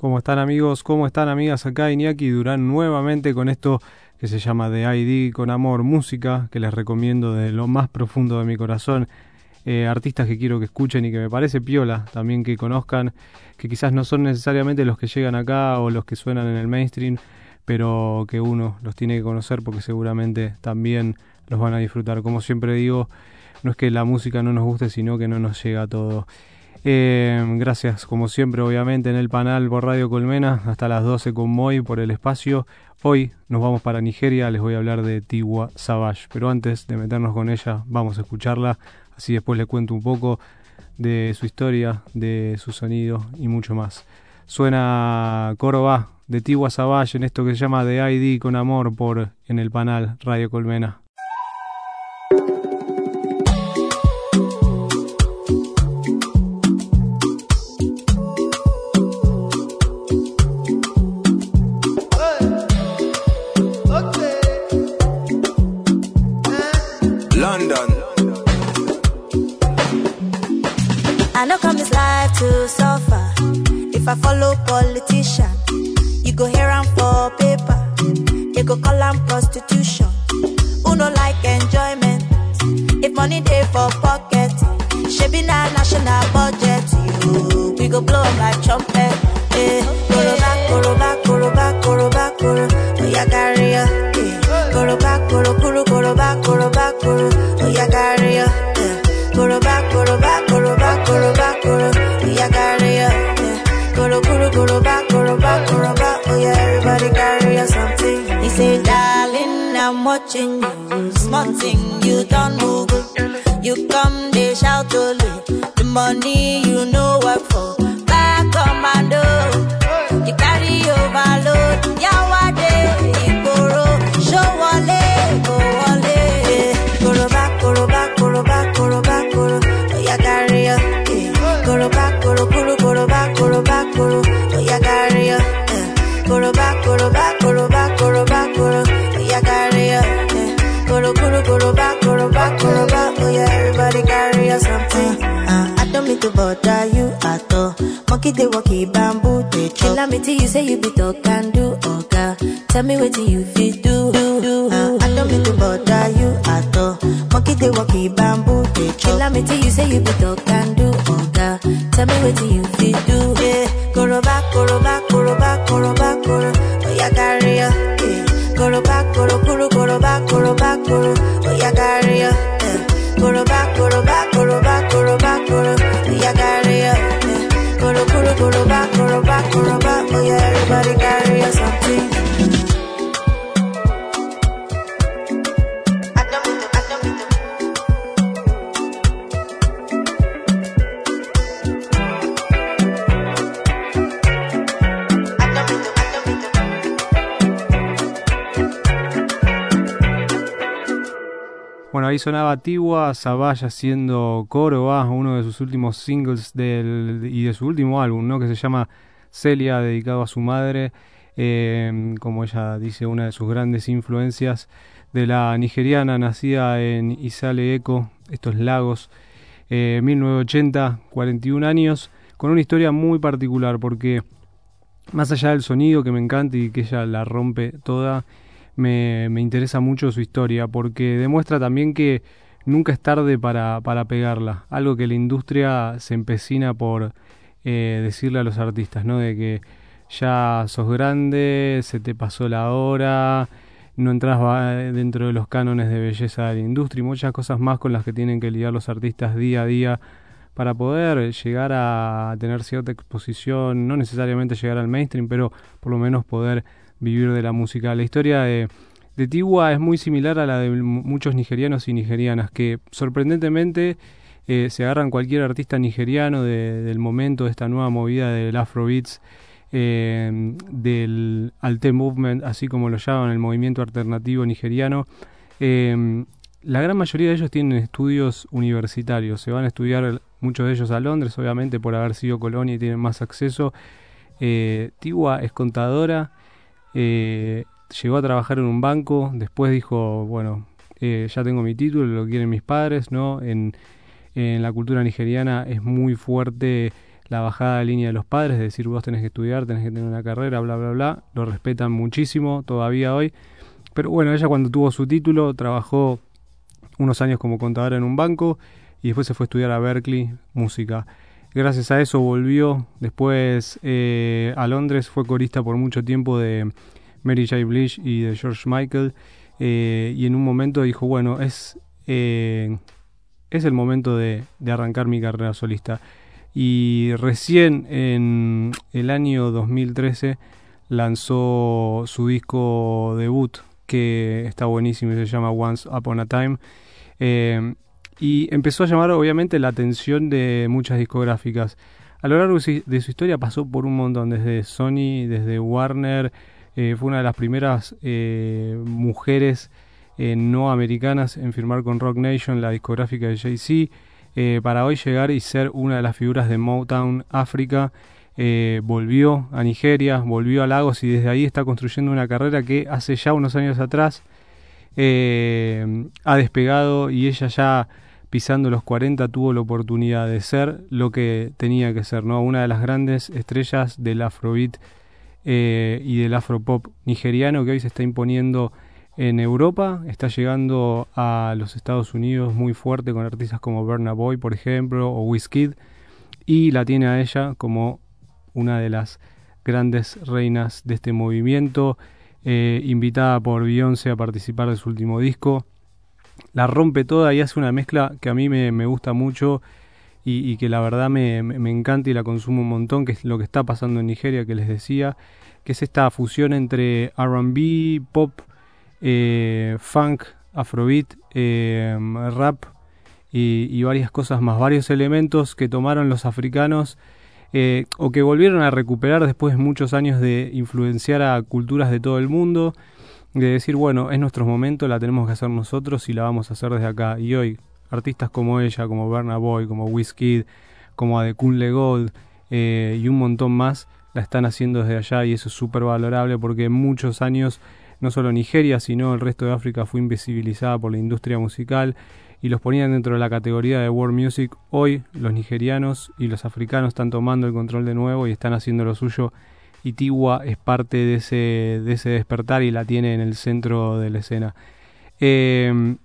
¿Cómo están amigos? ¿Cómo están amigas? Acá Iñaki Durán nuevamente con esto que se llama The ID con Amor Música, que les recomiendo de lo más profundo de mi corazón. Eh, artistas que quiero que escuchen y que me parece piola también que conozcan, que quizás no son necesariamente los que llegan acá o los que suenan en el mainstream, pero que uno los tiene que conocer porque seguramente también los van a disfrutar. Como siempre digo, no es que la música no nos guste, sino que no nos llega a todo. Eh, gracias, como siempre, obviamente, en el panel por Radio Colmena, hasta las 12 con Moy por el espacio. Hoy nos vamos para Nigeria, les voy a hablar de Tiwa Savage, pero antes de meternos con ella, vamos a escucharla, así después le cuento un poco de su historia, de su sonido y mucho más. Suena Coro de Tiwa Savage en esto que se llama The ID con amor por en el panel Radio Colmena. To suffer. If I follow politician, you go hear am for paper. You go call am prostitution. Who no like enjoyment? If money dey for pocket, be na national budget. You, we go blow like trumpet. Eh. Eh, koro, watching you. Small thing, you don't move. You come, they shout to The money you know work for. Back commando. Yeah, carry ya something. Uh, I don't mean to bother you at all. Monkey they walkie bamboo they chill. me till you say you be talk and do okay. Tell me what you fit do. do, do. Uh, I don't mean to bother you at all. Monkey they walkie bamboo they chill. me till you say you be talk and do okay. Tell me what you fit do. Yeah, go back, go back, go back, go back, go. Oh yeah, carry ya. Yeah, go back, go go go back, go back, go. Oh yeah, carry ya. Coro back, coro back, coro back, coro back, coro Yagareo Coro, coro, coro back, coro oh, everybody got ahí sonaba Tiwa Savage haciendo coro, ah, uno de sus últimos singles del, y de su último álbum, ¿no? que se llama Celia, dedicado a su madre, eh, como ella dice, una de sus grandes influencias de la nigeriana, nacida en Isale Eco, estos lagos, eh, 1980, 41 años, con una historia muy particular, porque más allá del sonido que me encanta y que ella la rompe toda, me, interesa mucho su historia porque demuestra también que nunca es tarde para, para pegarla, algo que la industria se empecina por eh, decirle a los artistas, ¿no? De que ya sos grande, se te pasó la hora, no entras dentro de los cánones de belleza de la industria y muchas cosas más con las que tienen que lidiar los artistas día a día para poder llegar a tener cierta exposición, no necesariamente llegar al mainstream, pero por lo menos poder vivir de la música. La historia de, de Tiwa es muy similar a la de muchos nigerianos y nigerianas que sorprendentemente eh, se agarran cualquier artista nigeriano de, del momento de esta nueva movida del Afrobeats, eh, del Alte Movement, así como lo llaman el movimiento alternativo nigeriano. Eh, la gran mayoría de ellos tienen estudios universitarios, se van a estudiar muchos de ellos a Londres, obviamente por haber sido colonia y tienen más acceso. Eh, Tiwa es contadora, eh, llegó a trabajar en un banco, después dijo, bueno, eh, ya tengo mi título, lo quieren mis padres, ¿no? En, en, la cultura nigeriana es muy fuerte la bajada de línea de los padres, de decir vos tenés que estudiar, tenés que tener una carrera, bla, bla, bla. Lo respetan muchísimo todavía hoy. Pero bueno, ella cuando tuvo su título trabajó unos años como contadora en un banco y después se fue a estudiar a Berkeley música. Gracias a eso volvió después eh, a Londres, fue corista por mucho tiempo de Mary J. Blige y de George Michael eh, y en un momento dijo, bueno, es, eh, es el momento de, de arrancar mi carrera solista. Y recién en el año 2013 lanzó su disco debut, que está buenísimo y se llama Once Upon a Time. Eh, y empezó a llamar obviamente la atención de muchas discográficas. A lo largo de su historia pasó por un montón, desde Sony, desde Warner, eh, fue una de las primeras eh, mujeres no americanas en firmar con Rock Nation, la discográfica de Jay-Z, para hoy llegar y ser una de las figuras de Motown África. volvió a Nigeria, volvió a Lagos y desde ahí está construyendo una carrera que hace ya unos años atrás ha despegado y ella ya pisando los 40 tuvo la oportunidad de ser lo que tenía que ser, ¿no? Una de las grandes estrellas del afrobeat eh, y del afropop nigeriano que hoy se está imponiendo en Europa, está llegando a los Estados Unidos muy fuerte con artistas como Burna Boy, por ejemplo, o Wizkid, y la tiene a ella como una de las grandes reinas de este movimiento, eh, invitada por Beyoncé a participar de su último disco la rompe toda y hace una mezcla que a mí me, gusta mucho y, que la verdad me, encanta y la consumo un montón, que es lo que está pasando en Nigeria, que les decía, que es esta fusión entre RB, pop, eh, funk, afrobeat, eh, rap y, varias cosas más, varios elementos que tomaron los africanos eh, o que volvieron a recuperar después de muchos años de influenciar a culturas de todo el mundo de decir, bueno, es nuestro momento, la tenemos que hacer nosotros y la vamos a hacer desde acá. Y hoy, artistas como ella, como Berna Boy, como Wizkid, como Adekunle Gold eh, y un montón más, la están haciendo desde allá y eso es súper valorable porque en muchos años no solo Nigeria, sino el resto de África fue invisibilizada por la industria musical y los ponían dentro de la categoría de world music. Hoy los nigerianos y los africanos están tomando el control de nuevo y están haciendo lo suyo y Tiwa es parte de ese, de ese despertar y la tiene en el centro de la escena. Em,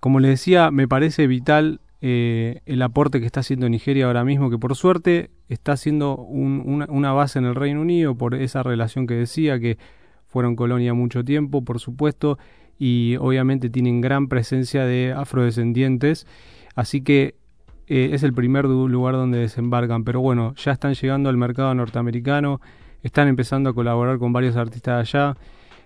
como les decía, me parece vital eh, el aporte que está haciendo Nigeria ahora mismo, que por suerte está haciendo una, base en el Reino Unido por esa relación que decía, que fueron colonia mucho tiempo, por supuesto, y obviamente tienen gran presencia de afrodescendientes, así que eh, es el primer lugar donde desembarcan, pero bueno, ya están llegando al mercado norteamericano, están empezando a colaborar con varios artistas allá.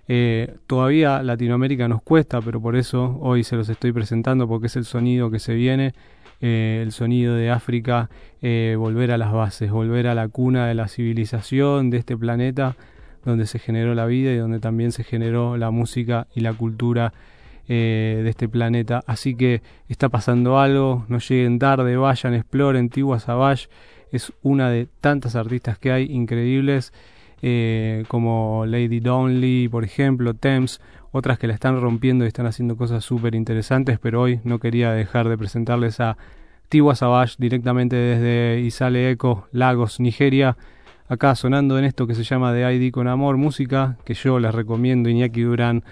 Eh, todavía Latinoamérica nos cuesta, pero por eso hoy se los estoy presentando porque es el sonido que se viene, eh, el sonido de África, volver a las bases, volver a la cuna de la civilización de este planeta donde se generó la vida y donde también se generó la música y la cultura eh, de este planeta. Así que está pasando algo, no lleguen tarde, vayan, exploren. Tiwa Savage es una de tantas artistas que hay increíbles, eh, como Lady Donley, por ejemplo, Thames, otras que la están rompiendo y están haciendo cosas súper interesantes, pero hoy no quería dejar de presentarles a Tiwa Savage directamente desde Isale Eco, Lagos, Nigeria acá sonando en esto que se llama de ID con Amor, música que yo les recomiendo, Iñaki Durán,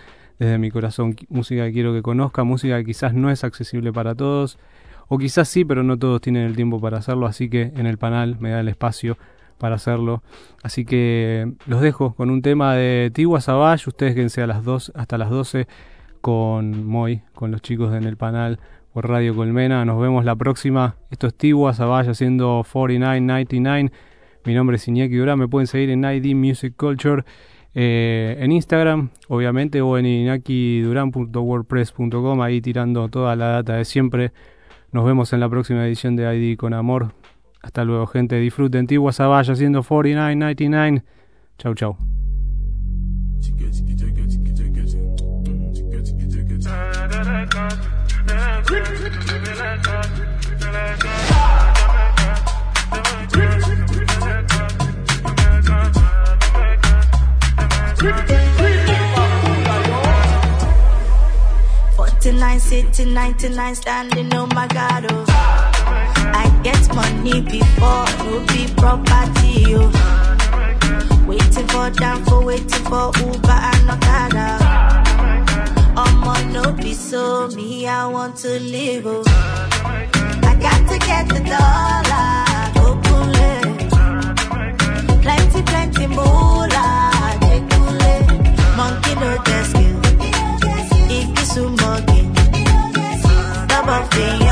desde mi corazón, música que quiero que conozca, música que quizás no es accesible para todos, o quizás sí, pero no todos tienen el tiempo para hacerlo, así que en el panel me da el espacio para hacerlo. Así que los dejo con un tema de Tiwa Savage, ustedes quédense a las dos, hasta las 12 con Moy, con los chicos de En el Panal por Radio Colmena. Nos vemos la próxima. Esto es Tiwa Savage haciendo 4999. Mi nombre es Iñaki Durán, me pueden seguir en ID Music Culture. Eh, en Instagram, obviamente, o en inakiduran.wordpress.com, ahí tirando toda la data de siempre. Nos vemos en la próxima edición de ID con amor. Hasta luego, gente. Disfruten Antigua Zavalla haciendo 49.99. Chau, chau. 1999 standing on my god oh. I get money before no be property oh. Waiting for down for waiting for Uber and Okada. Oh my no be so me I want to live oh. I got to get the dollar, go plenty plenty moolah. amanhã.